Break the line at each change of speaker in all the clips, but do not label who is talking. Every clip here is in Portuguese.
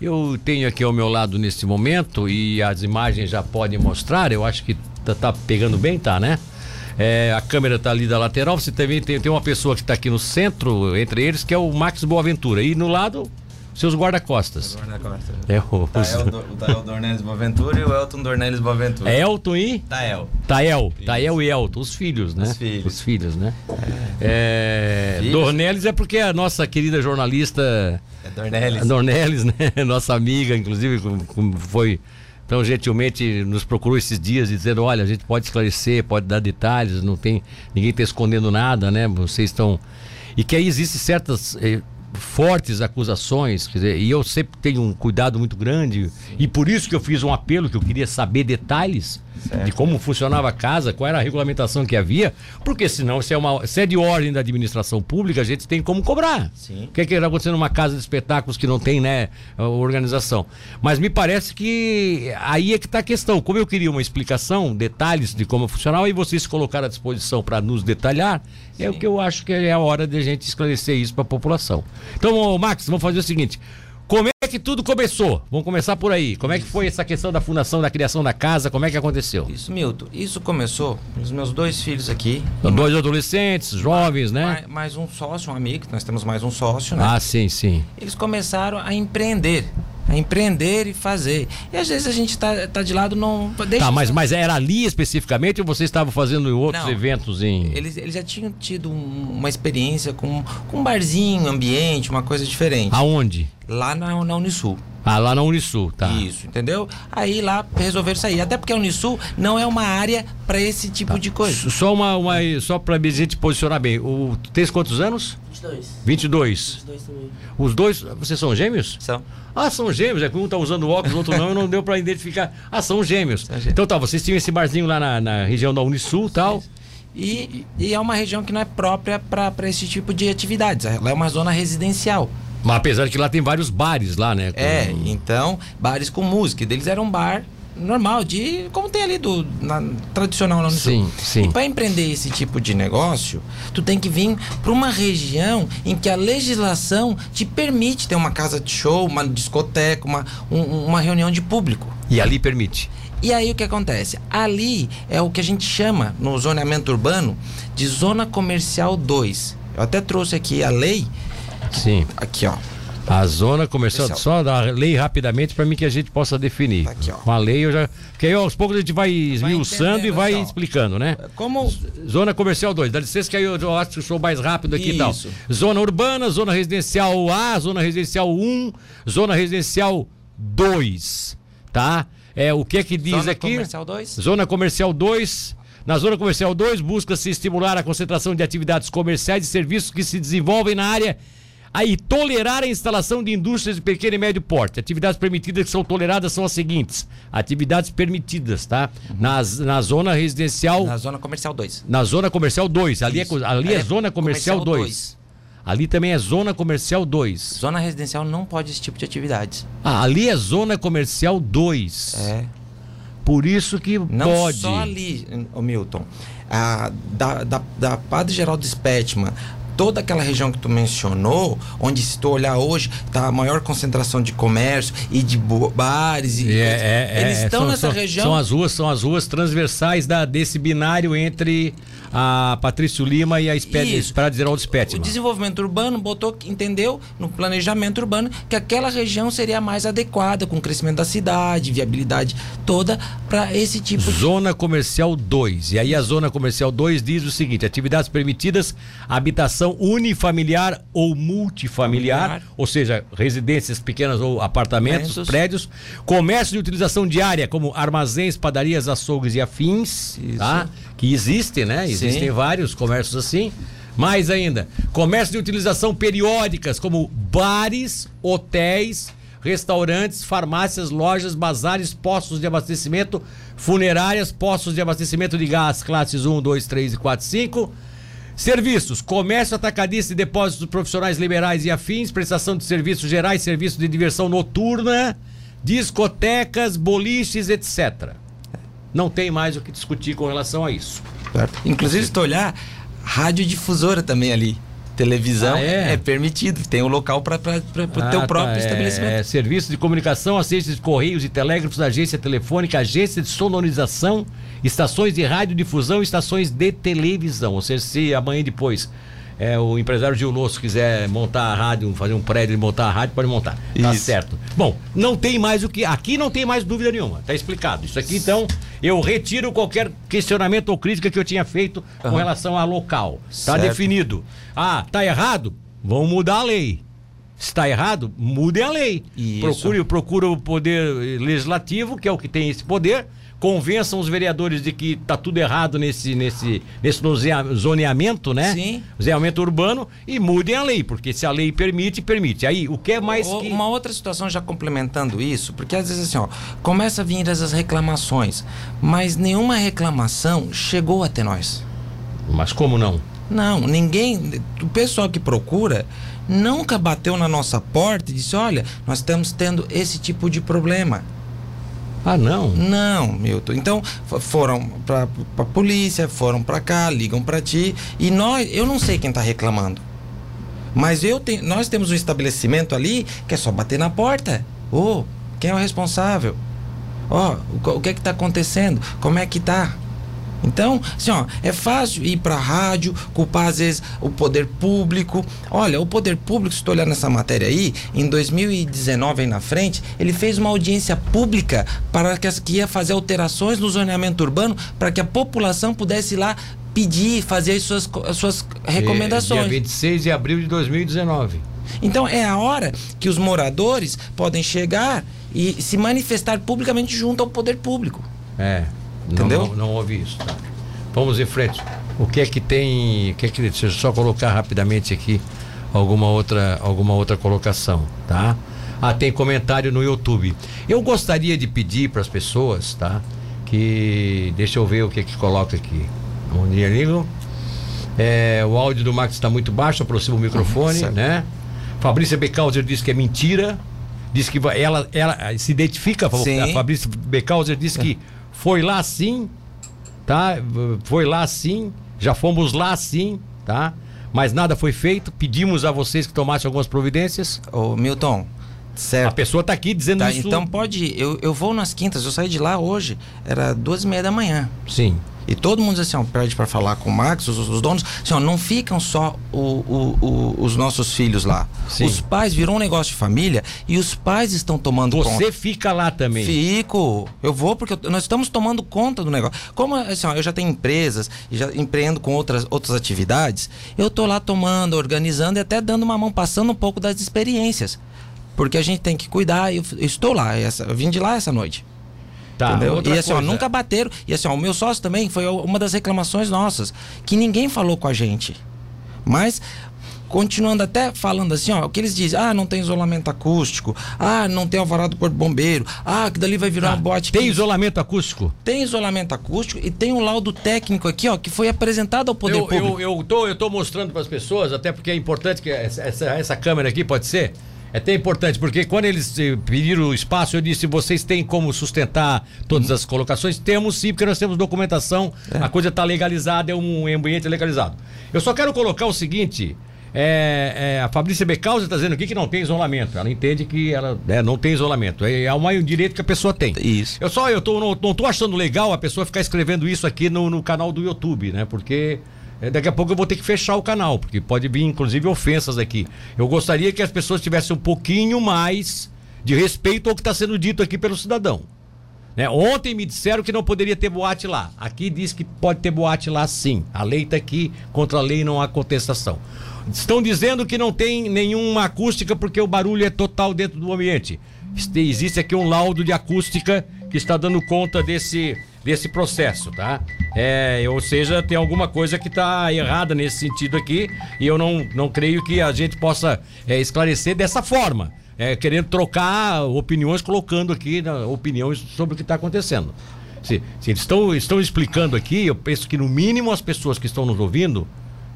Eu tenho aqui ao meu lado neste momento e as imagens já podem mostrar, eu acho que tá, tá pegando bem, tá, né? É, a câmera está ali da lateral, você também tem, tem uma pessoa que está aqui no centro, entre eles, que é o Max Boaventura. E no lado, seus guarda-costas.
Guarda-costas.
É o.
Tael, Do- o Tael Dornelles Boaventura e o Elton Dornelles Boaventura.
É Elton e
Tael.
Tael. Tael e Elton, os filhos, né?
Os filhos.
Os filhos, né? É,
Filhos.
Dornelles é porque a nossa querida jornalista
É Dornelles.
a Dornelles, né? Nossa amiga, inclusive, foi tão gentilmente nos procurou esses dias dizendo, olha, a gente pode esclarecer, pode dar detalhes, não tem ninguém está escondendo nada, né? Vocês estão e que aí existem certas eh, fortes acusações, quer dizer, e eu sempre tenho um cuidado muito grande e por isso que eu fiz um apelo que eu queria saber detalhes de como funcionava a casa, qual era a regulamentação que havia, porque senão se é uma se é de ordem da administração pública, a gente tem como cobrar.
Sim.
O que é que está acontecendo numa casa de espetáculos que não tem, né, organização? Mas me parece que aí é que está a questão. Como eu queria uma explicação, detalhes de como funcionava, e vocês se colocaram à disposição para nos detalhar, é o que eu acho que é a hora de a gente esclarecer isso para a população. Então, Max, vamos fazer o seguinte. Como é que tudo começou? Vamos começar por aí. Como é que foi essa questão da fundação, da criação da casa? Como é que aconteceu?
Isso, Milton. Isso começou pelos meus dois filhos aqui.
São dois adolescentes, jovens, né?
Mais, mais um sócio, um amigo, nós temos mais um sócio, né?
Ah, sim, sim.
Eles começaram a empreender. A empreender e fazer. E às vezes a gente tá, tá de lado, não. Deixa
Tá, mas, mas era ali especificamente ou vocês estavam fazendo outros
Não.
eventos em.
Eles, eles já tinham tido um- uma experiência com, com um barzinho, ambiente, uma coisa diferente.
Aonde?
Lá na, na Unisul.
Ah, lá na Unisul, tá.
Isso, entendeu? Aí lá resolveram sair. Até porque a Unisul não é uma área para esse tipo
Tá.
de coisa.
Só uma, uma só pra gente posicionar bem. O, tu tens quantos anos?
22.
22.
22 também.
Os dois, vocês são gêmeos?
São.
Ah, são gêmeos, é que um tá usando óculos, o outro não, não deu pra identificar. Ah, são gêmeos.
gêmeos.
Então tá, vocês tinham esse barzinho lá na, na região da Unisul e tal.
E, e é uma região que não é própria para esse tipo de atividades. Ela é uma zona residencial.
Mas apesar de que lá tem vários bares lá, né? com-
É, então, bares com música. E deles era um bar normal, de como tem ali do na- tradicional lá no
Sim,
sul.
sim.
E para empreender esse tipo de negócio, tu tem que vir para uma região em que a legislação te permite ter uma casa de show, uma discoteca, uma, um- uma reunião de público.
E ali permite.
E aí o que acontece? Ali é o que a gente chama no zoneamento urbano de zona comercial 2. Eu até trouxe aqui a lei,
Sim.
aqui ó.
A zona comercial, só da lei rapidamente para mim que a gente possa definir.
Tá aqui, ó.
Com a lei eu já. Porque aí aos poucos a gente vai esmiuçando e vai
assim,
explicando, né?
Como
Zona comercial 2, dá licença que aí eu, eu acho que sou mais rápido aqui e tal.
Isso.
Zona urbana, zona residencial A, zona residencial 1, zona residencial 2, tá? É, o que é que diz
zona
aqui?
comercial 2?
Zona comercial 2. Na zona comercial 2, busca-se estimular a concentração de atividades comerciais e serviços que se desenvolvem na área aí tolerar a instalação de indústrias de pequeno e médio porte. Atividades permitidas que são toleradas são as seguintes: atividades permitidas, tá? Nas, na zona residencial,
Na zona comercial 2.
na zona comercial 2. Ali, é,
Isso.
co- ali é
É
zona comercial
comercial
2. Ali também é zona comercial 2.
Zona residencial não pode esse tipo de atividades.
Ah, ali é zona comercial 2.
É.
Por isso que
Não
pode.
só ali, Milton. A, da, da, da Padre Geraldo Spetman, toda aquela região que tu mencionou, onde se tu olhar hoje, tá a maior concentração de comércio e de bares. E
É, é, é,
Eles estão
são-
nessa
são-
região.
São as ruas, são as ruas transversais da, desse binário entre a Patrício Lima e a. Espera Geraldo
O
Spetman.
desenvolvimento urbano botou, entendeu, no planejamento urbano, que aquela região seria mais adequada, com o crescimento da cidade, viabilidade toda, para esse tipo de.
Zona Comercial 2. E aí a Zona Comercial 2 diz o seguinte: atividades permitidas, habitação unifamiliar ou multifamiliar,
Familiar.
ou seja, residências pequenas ou apartamentos, prédios, comércio de utilização diária, como armazéns, padarias, açougues e afins,
Isso.
tá? Que existem, né? Existem vários comércios assim. Mais ainda, comércio de utilização periódicas, como bares, hotéis, restaurantes, farmácias, lojas, bazares, postos de abastecimento, funerárias, postos de abastecimento de gás, classes 1, 2, 3 e 4, 5. Serviços, comércio atacadista e depósitos profissionais liberais e afins, prestação de serviços gerais, serviços de diversão noturna, discotecas, boliches, etc. Não tem mais o que discutir com relação a isso.
Inclusive, se tu olhar, radiodifusora também ali. Televisão ah, é? é? permitido, tem um local para o ah, teu próprio tá, estabelecimento. É,
serviço de comunicação, assistência de correios e telégrafos, agência telefônica, agência de sonorização, estações de radiodifusão, estações de televisão. Ou seja, se amanhã depois é, o empresário Gil Losso quiser montar a rádio, fazer um prédio e montar a rádio, pode montar. Tá Isso. certo. Bom, não tem mais o que. Aqui não tem mais dúvida nenhuma. Tá explicado. Isso aqui, então, eu retiro qualquer questionamento ou crítica que eu tinha feito uhum. com relação a local. Tá certo. definido. Ah, tá errado? Vamos mudar a lei. Se está errado, mude a lei. Isso. Procure, procure o poder legislativo, que é o que tem esse poder, convençam os vereadores de que tá tudo errado nesse, nesse, nesse zoneamento, né? Sim. Zoneamento urbano e mudem a lei, porque se a lei permite, permite. Aí, o que é mais
o,
que...
Uma outra situação já complementando isso, porque às vezes assim, ó, começa a vir essas reclamações, mas nenhuma reclamação chegou até nós.
Mas como não?
Não, ninguém, o pessoal que procura nunca bateu na nossa porta e disse: "Olha, nós estamos tendo esse tipo de problema".
Ah, não?
Não, Milton. Então, foram para a polícia, foram para cá, ligam para ti. E nós, eu não sei quem está reclamando. Mas eu tenho, nós temos um estabelecimento ali que é só bater na porta. Ô, oh, quem é o responsável? Ó, oh, o, o que é que está acontecendo? Como é que tá? Então, assim, ó, é fácil ir para a rádio, culpar às vezes o poder público. Olha, o poder público, se tu olhar nessa matéria aí, em 2019 aí na frente, ele fez uma audiência pública para que, que ia fazer alterações no zoneamento urbano para que a população pudesse ir lá pedir, fazer as suas, as suas recomendações.
Dia 26 de abril de 2019.
Então é a hora que os moradores podem chegar e se manifestar publicamente junto ao poder público.
É. Entendeu? Não, não, não ouvi isso. Tá. Vamos em frente. O que é que tem. O que é que, deixa eu só colocar rapidamente aqui alguma outra, alguma outra colocação, tá? Ah, tem comentário no YouTube. Eu gostaria de pedir para as pessoas, tá? Que. Deixa eu ver o que é que coloca aqui. Bom dia, Ligo. É, o áudio do Max está muito baixo, aproxima o microfone, uhum, né? Fabrícia Becauser diz que é mentira. Diz que ela, ela se identifica, Sim. a Fabrícia Becauser diz que foi lá sim, tá? Foi lá sim, já fomos lá sim, tá? Mas nada foi feito. Pedimos a vocês que tomassem algumas providências.
Ô, Milton, certo.
A pessoa tá aqui dizendo tá,
isso. Então pode ir. Eu, eu vou nas quintas, eu saí de lá hoje, era duas e meia da manhã.
Sim.
E todo mundo assim, ó, pede para falar com o Max, os, os donos, assim, ó, não ficam só o, o, o, os nossos filhos lá. Sim. Os pais viram um negócio de família e os pais estão tomando
Você conta. Você fica lá também?
Fico. Eu vou porque eu, nós estamos tomando conta do negócio. Como assim, ó, eu já tenho empresas e já empreendo com outras, outras atividades, eu tô lá tomando, organizando e até dando uma mão, passando um pouco das experiências. Porque a gente tem que cuidar. Eu, eu estou lá, essa, eu vim de lá essa noite. Tá, entendeu? E assim, ó, nunca bateram. E assim, ó, o meu sócio também foi uma das reclamações nossas, que ninguém falou com a gente. Mas continuando até falando assim, ó, o que eles dizem, ah, não tem isolamento acústico, ah, não tem alvará do corpo bombeiro, ah, que dali vai virar ah, uma boate.
Tem isolamento acústico?
Tem isolamento acústico e tem um laudo técnico aqui, ó, que foi apresentado ao poder
eu,
público.
Eu, eu, tô, eu tô mostrando para as pessoas, até porque é importante que essa, essa, essa câmera aqui pode ser é até importante, porque quando eles eh, pediram o espaço, eu disse: vocês têm como sustentar todas as colocações? Temos sim, porque nós temos documentação, é. a coisa está legalizada, é um ambiente legalizado. Eu só quero colocar o seguinte: é, é, a Fabrícia Becausa está dizendo aqui que não tem isolamento. Ela entende que ela é, não tem isolamento. É, é um direito que a pessoa tem.
Isso.
Eu só eu tô, não, não tô achando legal a pessoa ficar escrevendo isso aqui no, no canal do YouTube, né? Porque é, daqui a pouco eu vou ter que fechar o canal, porque pode vir inclusive ofensas aqui. Eu gostaria que as pessoas tivessem um pouquinho mais de respeito ao que está sendo dito aqui pelo cidadão. Né? Ontem me disseram que não poderia ter boate lá. Aqui diz que pode ter boate lá sim. A lei está aqui, contra a lei não há contestação. Estão dizendo que não tem nenhuma acústica porque o barulho é total dentro do ambiente. Existe aqui um laudo de acústica que está dando conta desse desse processo, tá? É, ou seja, tem alguma coisa que está errada nesse sentido aqui e eu não, não creio que a gente possa é, esclarecer dessa forma. É, querendo trocar opiniões, colocando aqui né, opiniões sobre o que está acontecendo. Se, se eles estão, estão explicando aqui, eu penso que no mínimo as pessoas que estão nos ouvindo,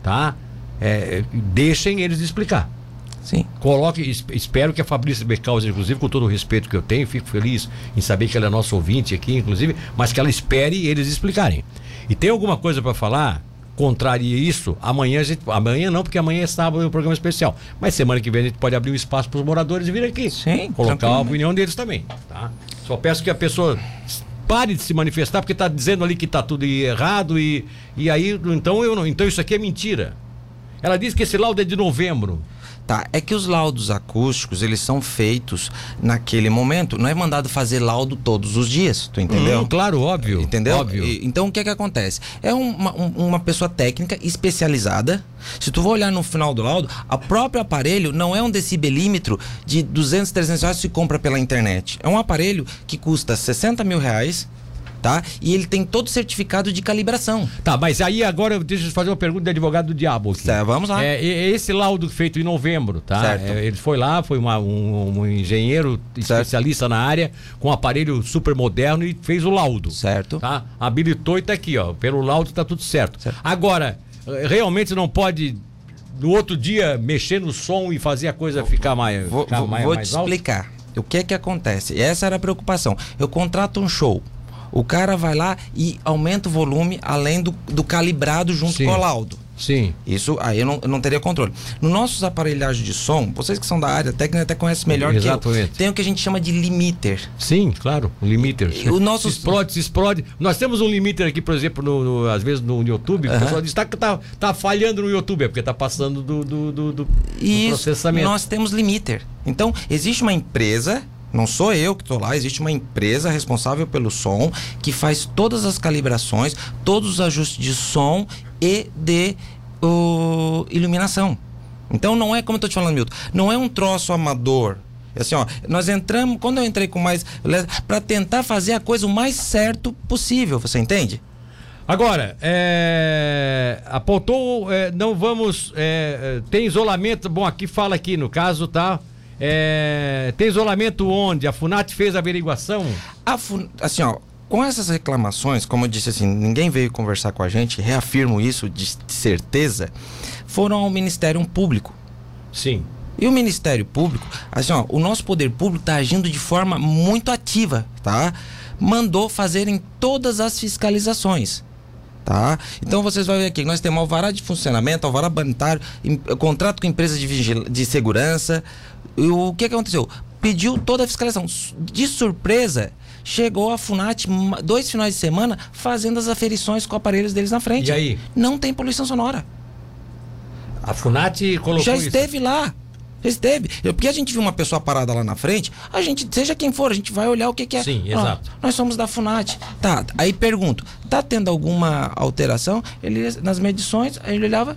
tá? É, deixem eles explicar.
Sim.
Coloque, espero que a Fabrícia Becausa, inclusive, com todo o respeito que eu tenho, fico feliz em saber que ela é nosso ouvinte aqui, inclusive, mas que ela espere eles explicarem. E tem alguma coisa para falar contraria isso, amanhã a gente. Amanhã não, porque amanhã é sábado é um programa especial. Mas semana que vem a gente pode abrir um espaço para os moradores vir aqui.
Sim.
Colocar a opinião deles também. Tá? Só peço que a pessoa pare de se manifestar, porque está dizendo ali que está tudo errado e, e aí, então, eu não, então isso aqui é mentira. Ela diz que esse laudo é de novembro.
Tá, é que os laudos acústicos, eles são feitos naquele momento. Não é mandado fazer laudo todos os dias, tu entendeu? Hum,
claro, óbvio.
Entendeu?
Óbvio.
E, então o que é que acontece? É uma, uma pessoa técnica especializada. Se tu for olhar no final do laudo, o próprio aparelho não é um decibelímetro de 200, 300 reais que se compra pela internet. É um aparelho que custa 60 mil reais tá? E ele tem todo o certificado de calibração.
Tá, mas aí agora deixa eu fazer uma pergunta de advogado do diabo aqui.
Certo, vamos lá.
É, esse laudo feito em novembro, tá? Certo. É, ele foi lá, foi uma, um, um, engenheiro especialista certo. na área, com um aparelho super moderno e fez o laudo.
Certo.
Tá? Habilitou e tá aqui, ó. Pelo laudo tá tudo certo. certo. Agora, realmente não pode no outro dia mexer no som e fazer a coisa ficar mais,
vou,
ficar
vou,
mais,
vou
mais
te explicar. O que é que acontece? Essa era a preocupação. Eu contrato um show. O cara vai lá e aumenta o volume além do, do calibrado junto Sim. com o laudo.
Sim.
Isso aí eu não, eu não teria controle. Nos nossos aparelhagens de som, vocês que são da área técnica até conhecem melhor Exatamente. que eu. Tem o que a gente chama de limiter.
Sim, claro, limiter.
o nosso
se explode, se explode. Nós temos um limiter aqui, por exemplo, no, no às vezes no YouTube, o pessoal diz que tá, tá, tá, falhando no YouTube, é porque tá passando do, do, do, do,
Isso,
do processamento.
Nós temos limiter. Então, existe uma empresa não sou eu que estou lá, existe uma empresa responsável pelo som que faz todas as calibrações, todos os ajustes de som e de uh, iluminação. Então não é como eu estou te falando, Milton, não é um troço amador. É assim, ó, nós entramos, quando eu entrei com mais. para tentar fazer a coisa o mais certo possível, você entende?
Agora, é, apontou, é, não vamos. É, é tem isolamento, bom, aqui fala aqui, no caso, tá? É, tem isolamento onde? A FUNAT fez a averiguação?
A Fun... Assim, ó, com essas reclamações, como eu disse assim, ninguém veio conversar com a gente, reafirmo isso de certeza, foram ao Ministério Público.
Sim.
E o Ministério Público, assim, ó, o nosso poder público está agindo de forma muito ativa, tá? Mandou fazerem todas as fiscalizações. Tá? Então vocês vão ver aqui, nós temos alvará de funcionamento, alvará banitário, contrato com empresas de, de segurança, e o que, que aconteceu? Pediu toda a fiscalização. De surpresa, chegou a FUNAT dois finais de semana fazendo as aferições com aparelhos deles na frente.
E aí?
Não tem poluição sonora.
A FUNAT colocou
Já esteve isso. lá. Esteve. Porque a gente viu uma pessoa parada lá na frente, a gente, seja quem for, a gente vai olhar o que, que é.
Sim, exato.
nós somos da FUNAT. Tá, aí pergunto, tá tendo alguma alteração? Ele, nas medições, ele olhava,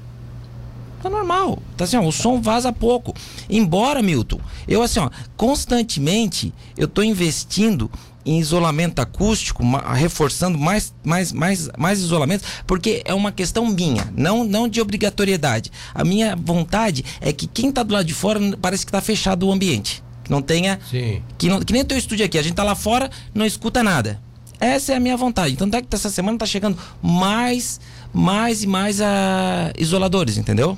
Tá normal. Tá assim, ó, o som vaza pouco. Embora, Milton, eu assim, ó, constantemente eu tô investindo em isolamento acústico, reforçando mais, mais, mais, mais isolamento, porque é uma questão minha, não, não de obrigatoriedade. A minha vontade é que quem está do lado de fora parece que está fechado o ambiente. Que não tenha.
Sim.
Que, não, que nem o teu estúdio aqui, a gente tá lá fora, não escuta nada. Essa é a minha vontade. Então, até que essa semana tá chegando mais, mais e mais a isoladores, entendeu?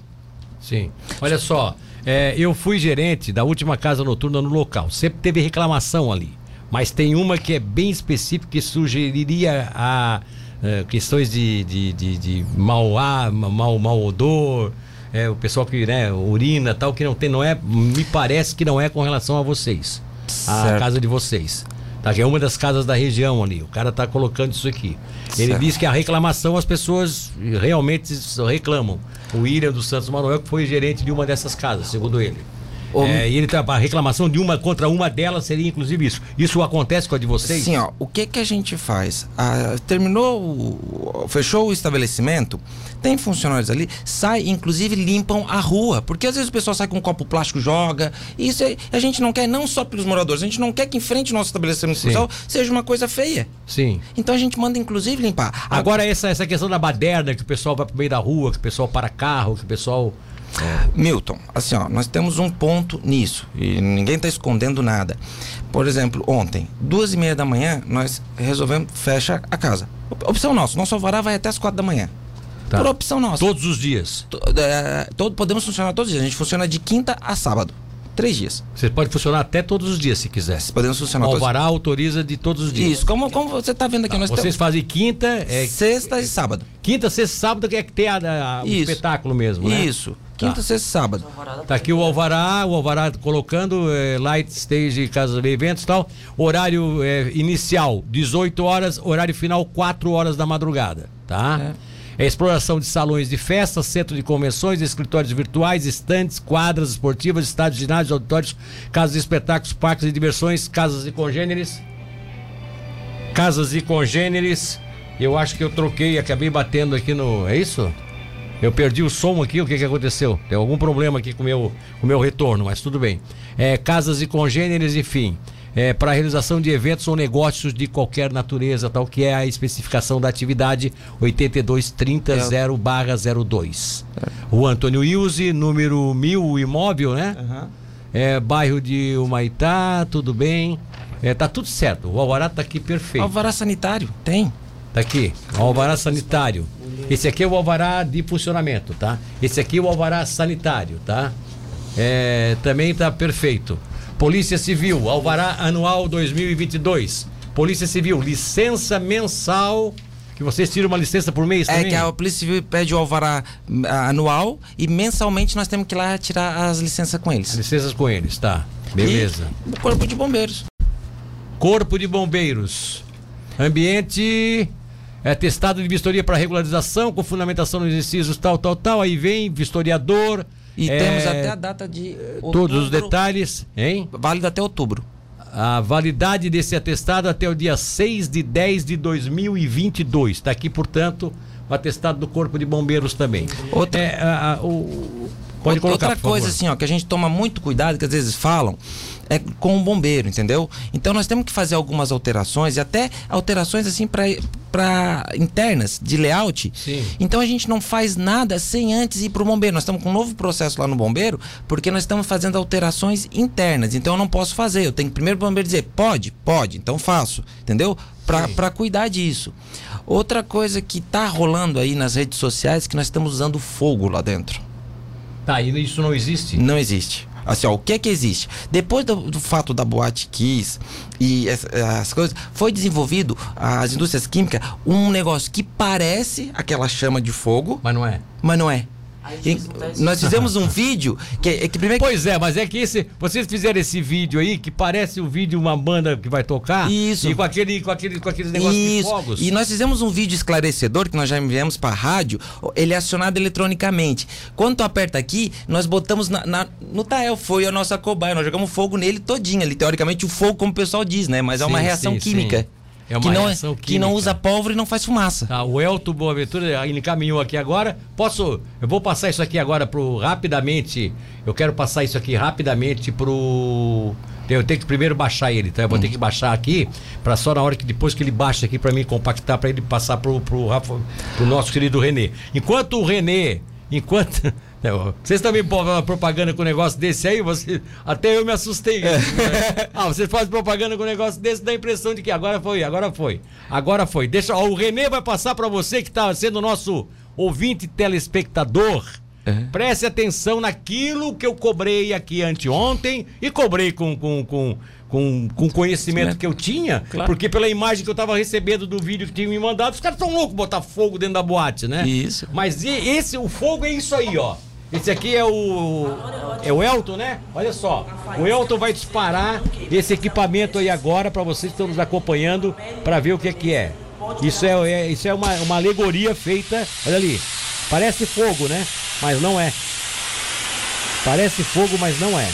Sim. Olha só, é, eu fui gerente da última casa noturna no local. Sempre teve reclamação ali. Mas tem uma que é bem específica que sugeriria a, é, questões de, de, de, de mau ar, mau, mau odor. É, o pessoal que né, urina tal, que não tem, não é. Me parece que não é com relação a vocês. A casa de vocês. Tá, que é uma das casas da região ali. O cara tá colocando isso aqui. Ele certo. diz que a reclamação as pessoas realmente reclamam o William dos Santos Manuel, que foi gerente de uma dessas casas, segundo ele. É, e ele tá, a reclamação de uma contra uma delas seria inclusive isso. Isso acontece com a de vocês?
Sim, ó. O que que a gente faz? Ah, terminou, o, fechou o estabelecimento, tem funcionários ali, sai, inclusive limpam a rua. Porque às vezes o pessoal sai com um copo plástico, joga. E isso é, a gente não quer, não só pelos moradores, a gente não quer que em frente ao nosso estabelecimento social seja uma coisa feia.
Sim.
Então a gente manda, inclusive, limpar.
Agora, essa, essa questão da baderna, que o pessoal vai pro meio da rua, que o pessoal para carro, que o pessoal.
Milton, assim, ó, nós temos um ponto nisso e ninguém está escondendo nada. Por exemplo, ontem, duas e meia da manhã, nós resolvemos fecha a casa. Opção nossa, nosso alvará vai até as quatro da manhã. Tá. Por opção nossa.
Todos os dias.
é, todo, podemos funcionar todos os dias. A gente funciona de quinta a sábado. Três dias.
Você pode funcionar até todos os dias, se quiser.
Podemos funcionar
o Alvará todos... autoriza de todos os dias.
Isso, como, como você está vendo aqui. Tá,
nós vocês temos... fazem quinta... É...
Sexta e sábado.
Quinta, sexta e sábado que é que tem a, a, o espetáculo mesmo, né?
Isso. Quinta, tá. sexta e sábado.
Tá aqui o Alvará, o Alvará colocando é, Light Stage, Casa de Eventos e tal. Horário é, inicial, 18 horas, horário final, 4 horas da madrugada, tá? É. É exploração de salões de festas, centro de convenções, escritórios virtuais, estantes, quadras esportivas, estádios, ginásios, auditórios, casas de espetáculos, parques de diversões, casas de congêneres. Casas de congêneres. Eu acho que eu troquei, acabei batendo aqui no. É isso? Eu perdi o som aqui, o que, que aconteceu? Tem algum problema aqui com o meu, com meu retorno, mas tudo bem. É, casas de congêneres, enfim é, para a realização de eventos ou negócios de qualquer natureza, tal que é a especificação da atividade 8230-0/02. É. O Antônio Ilse, número 1000 imóvel, né? Uhum. É, bairro de Humaitá, tudo bem. É, tá tudo certo. O alvará tá aqui perfeito.
Alvará sanitário, tem.
Tá aqui, o alvará sanitário. Esse aqui é o alvará de funcionamento, tá? Esse aqui é o alvará sanitário, tá? É, também tá perfeito. Polícia Civil, Alvará Anual 2022. Polícia Civil, licença mensal. Que vocês tiram uma licença por mês é também?
É que a Polícia Civil pede o alvará ah, anual e mensalmente nós temos que ir lá tirar as licenças com eles. As
licenças com eles, tá. Beleza.
E o Corpo de Bombeiros.
Corpo de Bombeiros. Ambiente é testado de vistoria para regularização, com fundamentação nos exercícios tal, tal, tal. Aí vem vistoriador,
e é, temos até a data de.
Outubro, todos os detalhes, hein?
Válido até outubro.
A validade desse atestado até o dia 6 de 10 de 2022. Está aqui, portanto, o atestado do Corpo de Bombeiros também.
Outra, é, a, a, o, pode colocar, outra coisa, assim, ó, que a gente toma muito cuidado, que às vezes falam, é com o bombeiro, entendeu? Então nós temos que fazer algumas alterações e até alterações assim para internas de layout. Sim. Então a gente não faz nada sem antes ir para o bombeiro. Nós estamos com um novo processo lá no bombeiro porque nós estamos fazendo alterações internas. Então eu não posso fazer. Eu tenho que primeiro o bombeiro dizer pode, pode. Então faço, entendeu? Para cuidar disso. Outra coisa que está rolando aí nas redes sociais é que nós estamos usando fogo lá dentro.
Tá, e isso não existe?
Não existe. Assim, ó, o que é que existe? Depois do, do fato da boate Kiss e as, as, coisas, foi desenvolvido, as indústrias químicas, um negócio que parece aquela chama de fogo.
Mas não é.
Mas não é. E, nós fizemos um vídeo que, é que primeiro
Pois é, mas é que esse, vocês fizeram esse vídeo aí que parece o vídeo de uma banda que vai tocar
Isso.
e com aquele com aquele com aqueles negócios Isso. de fogos.
E nós fizemos um vídeo esclarecedor que nós já enviamos para rádio, ele é acionado eletronicamente. Quando tu aperta aqui, nós botamos na, na, no Tael, foi a nossa cobaia, nós jogamos fogo nele todinho ali, teoricamente o fogo como o pessoal diz, né, mas é uma sim, reação sim, química. Sim. É uma que não, é-. Que não usa pólvora e não faz fumaça.
Tá, o Elton Boaventura ele encaminhou aqui agora. Posso. Eu vou passar isso aqui agora pro. Rapidamente. Eu quero passar isso aqui rapidamente pro. Eu tenho que primeiro baixar ele, tá? Eu vou hum. ter que baixar aqui, para só na hora que depois que ele baixa aqui para mim compactar, para ele passar pro, pro, Rafa, pro nosso querido Renê. Enquanto o Renê, enquanto vocês também fazem propaganda com um negócio desse aí? Você, até eu me assustei. É. ah, você faz propaganda com um negócio desse, dá a impressão de que agora foi, agora foi. Agora foi. Deixa, ó, o Renê vai passar para você que está sendo nosso ouvinte telespectador. É. Preste atenção naquilo que eu cobrei aqui anteontem e cobrei com, com, com, com, com conhecimento que eu tinha, claro. porque pela imagem que eu estava recebendo do vídeo que tinha me mandado, os caras estão loucos botar fogo dentro da boate, né?
Isso.
Mas esse, o fogo é isso aí, ó. Esse aqui é o. É o Elton, né? Olha só. O Elton vai disparar esse equipamento aí agora para vocês que estão nos acompanhando para ver o que é que é. Isso é, é, isso é uma, uma alegoria feita. Olha ali. Parece fogo, né? Mas não é. Parece fogo, mas não é.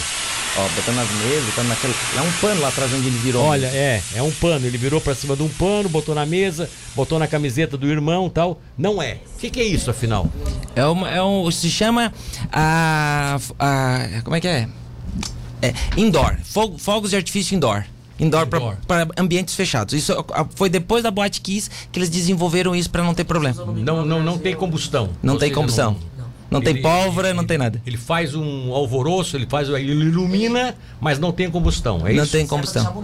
Ó, botando nas mesas, botando naquele. É um pano lá atrás onde ele virou.
Olha, é, é um pano. Ele virou pra cima de um pano, botou na mesa, botou na camiseta do irmão tal. Não é. O que, que, é isso, afinal?
É, uma, é um. Se chama. A, a. Como é que é? É, indoor. Fogo, fogos de artifício indoor. Indoor, indoor. para ambientes fechados. Isso foi depois da Boate Kiss que eles desenvolveram isso para não ter problema.
Não, não, não tem combustão.
Não tem combustão. Não... Não ele, tem pólvora, ele, não tem nada.
Ele faz um alvoroço, ele faz, ele ilumina, mas não tem combustão. É
não
isso?
tem combustão.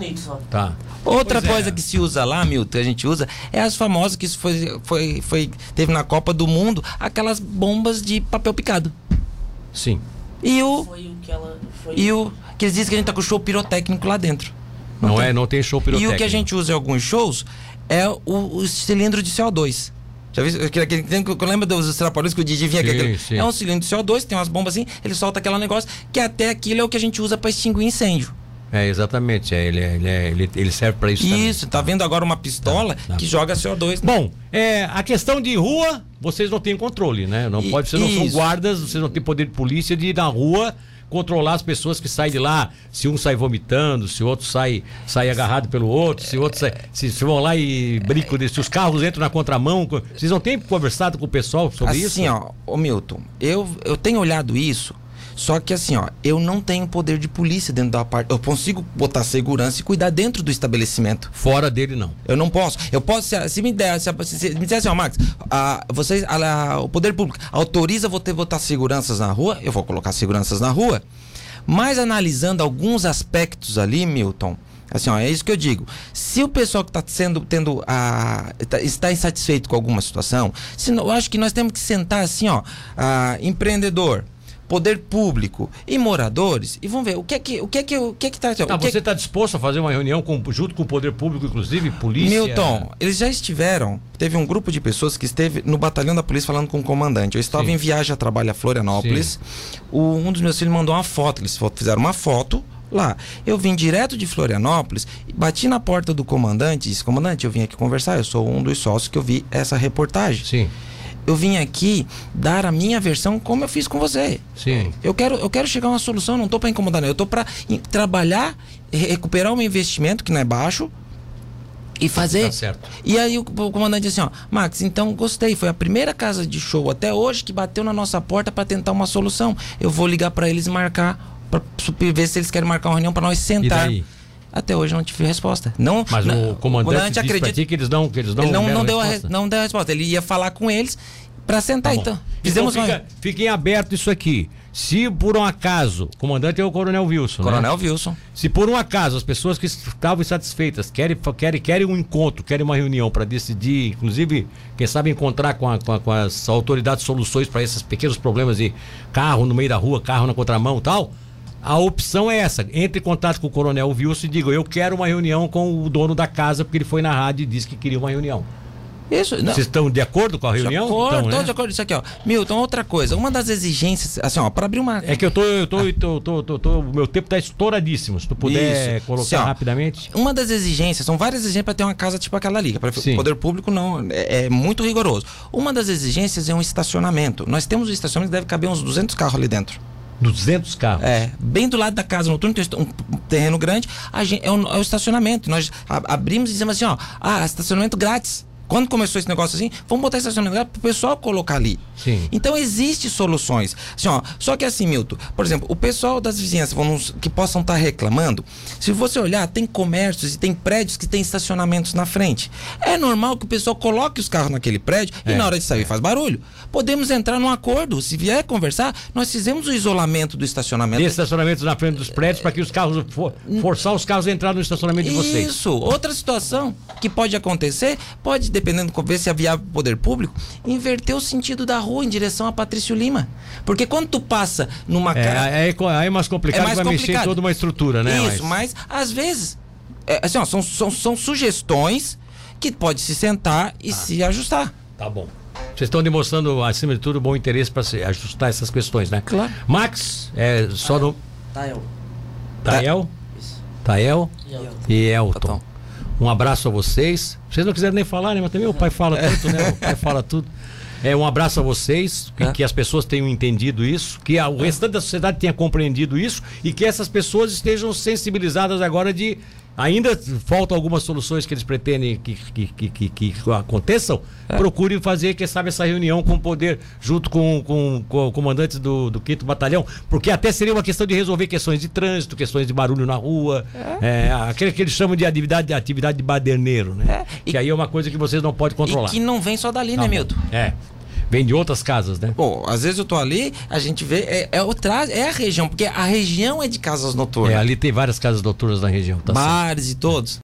Tá.
Outra pois é. coisa é. que se usa lá, Milton, que a gente usa, é as famosas que isso foi, foi, foi teve na Copa do Mundo, aquelas bombas de papel picado.
Sim.
E o, foi o que ela foi... e o que eles dizem que a gente tá com show pirotécnico lá dentro.
Não, não é, não tem show pirotécnico.
E o que a gente usa em alguns shows é o, o cilindro de CO2. Já viu? Aquele, eu lembro dos trapalhões que o Didi vinha sim, sim. É um cilindro de CO2, tem umas bombas assim, ele solta aquele negócio, que até aquilo é o que a gente usa para extinguir incêndio.
É, exatamente. É, ele, é, ele, é, ele, ele, serve para isso
Isso, também. tá vendo agora uma pistola tá, tá. que joga CO2.
Né? Bom, é, a questão de rua, vocês não têm controle, né? Não e, pode, vocês não isso. são guardas, vocês não têm poder de polícia de ir na rua controlar as pessoas que saem de lá, se um sai vomitando, se o outro sai, sai agarrado pelo outro, se outro sai, se, se vão lá e brincam, se os carros entram na contramão. Vocês não têm conversado com o pessoal sobre
assim,
isso?
Assim, ó, ô Milton, eu, eu tenho olhado isso. Só que assim, ó, eu não tenho poder de polícia dentro da parte. Eu consigo botar segurança e cuidar dentro do estabelecimento.
Fora dele, não.
Eu não posso. Eu posso, se, se me der, se, se, me disser assim, ó, Max, a, vocês, a, a, o poder público autoriza você botar seguranças na rua, eu vou colocar seguranças na rua. Mas analisando alguns aspectos ali, Milton, Assim, ó, é isso que eu digo. Se o pessoal que está sendo tendo a tá, está insatisfeito com alguma situação, se, eu acho que nós temos que sentar assim, ó, a, empreendedor, poder público e moradores e vamos ver o que é que o que é que o que é que tá,
tá
que
você está disposto a fazer uma reunião com, junto com o poder público inclusive polícia
Milton eles já estiveram teve um grupo de pessoas que esteve no batalhão da polícia falando com o comandante eu estava Sim. em viagem a trabalho a Florianópolis o, um dos meus filhos mandou uma foto eles fizeram uma foto lá. Eu vim direto de Florianópolis, bati na porta do comandante e disse: Comandante, eu vim aqui conversar, eu sou um dos sócios que eu vi essa reportagem.
Sim
eu vim aqui dar a minha versão como eu fiz com você.
Sim.
Eu quero, eu quero chegar a uma solução, não estou para incomodar, não. eu estou para trabalhar, recuperar o meu investimento que não é baixo e fazer. Tá
certo.
E aí o, o comandante disse assim, ó, Max, então gostei, foi a primeira casa de show até hoje que bateu na nossa porta para tentar uma solução. Eu vou ligar para eles e marcar para ver se eles querem marcar uma reunião para nós sentar. E daí? Até hoje não tive resposta. Não,
Mas
não,
o comandante, acredita que eles não, que eles não,
ele não, não deu a, não deu a resposta. Ele ia falar com eles para sentar tá então. então
Fizemos então fica, uma... fiquem aberto isso aqui. Se por um acaso, o comandante é o Coronel Wilson.
Né? Coronel
né?
Wilson.
Se por um acaso as pessoas que estavam insatisfeitas querem, querem, querem um encontro, querem uma reunião para decidir, inclusive, quem sabe encontrar com, a, com, a, com as autoridades soluções para esses pequenos problemas de carro no meio da rua, carro na contramão tal a opção é essa. Entre em contato com o Coronel Wilson e diga: Eu quero uma reunião com o dono da casa, porque ele foi na rádio e disse que queria uma reunião. Isso, não. Vocês estão de acordo com a reunião?
De acordo, então, né? de acordo. Isso aqui, ó. Milton, outra coisa. Uma das exigências, assim, ó, para abrir uma.
É que eu tô, eu tô, ah. tô, tô, tô, tô, o meu tempo tá estouradíssimo. Se tu puder Isso. colocar assim, rapidamente.
Uma das exigências, são várias exigências para ter uma casa tipo aquela ali. Para o poder público não é, é, muito rigoroso. Uma das exigências é um estacionamento. Nós temos um estacionamento que deve caber uns 200 carros ali dentro.
200 carros.
É, bem do lado da casa noturna, tem um terreno grande, gente, é, é o estacionamento. Nós abrimos e dizemos assim, ó, ah, estacionamento grátis. Quando começou esse negócio assim, vamos botar estacionamento para o pessoal colocar ali.
Sim.
Então existem soluções. Assim, ó, só que assim, Milton, por exemplo, o pessoal das vizinhanças vamos, que possam estar tá reclamando, se você olhar, tem comércios e tem prédios que tem estacionamentos na frente. É normal que o pessoal coloque os carros naquele prédio é. e na hora de sair faz barulho. Podemos entrar num acordo. Se vier conversar, nós fizemos o isolamento do estacionamento.
Tem estacionamentos na frente dos prédios para que os carros for, forçar os carros a entrar no estacionamento de vocês.
Isso. Outra situação que pode acontecer, pode dependendo ver se é viável o poder público, inverter o sentido da rua em direção a Patrício Lima. Porque quando tu passa numa
é,
cara.
É, é, é mais complicado, é mais vai complicado. mexer em toda uma estrutura, né?
Isso, mas, mas às vezes, é, assim, ó, são, são, são sugestões que pode se sentar e ah. se ajustar.
Tá bom. Vocês estão demonstrando, acima de tudo, bom interesse para ajustar essas questões, né?
Claro.
Max, é só no.
Tael.
Tael? Tael e Elton. Um abraço a vocês. Vocês não quiserem nem falar, né? Mas também o pai fala tanto, né? O pai fala tudo. É, um abraço a vocês, que, é. que as pessoas tenham entendido isso, que a, o restante da sociedade tenha compreendido isso e que essas pessoas estejam sensibilizadas agora de ainda faltam algumas soluções que eles pretendem que, que, que, que aconteçam, é. procure fazer, quem sabe, essa reunião com o poder, junto com, com, com o comandante do, do 5 Batalhão, porque até seria uma questão de resolver questões de trânsito, questões de barulho na rua, é. É, aquele que eles chamam de atividade, de atividade de baderneiro, né? É. Que aí é uma coisa que vocês não podem controlar. E
que não vem só dali, tá né, Milton?
É. Vem de outras casas, né?
Bom, às vezes eu tô ali, a gente vê, é, é, outra, é a região, porque a região é de casas noturnas. É,
ali tem várias casas noturnas na região.
Tá Bares certo. e todos.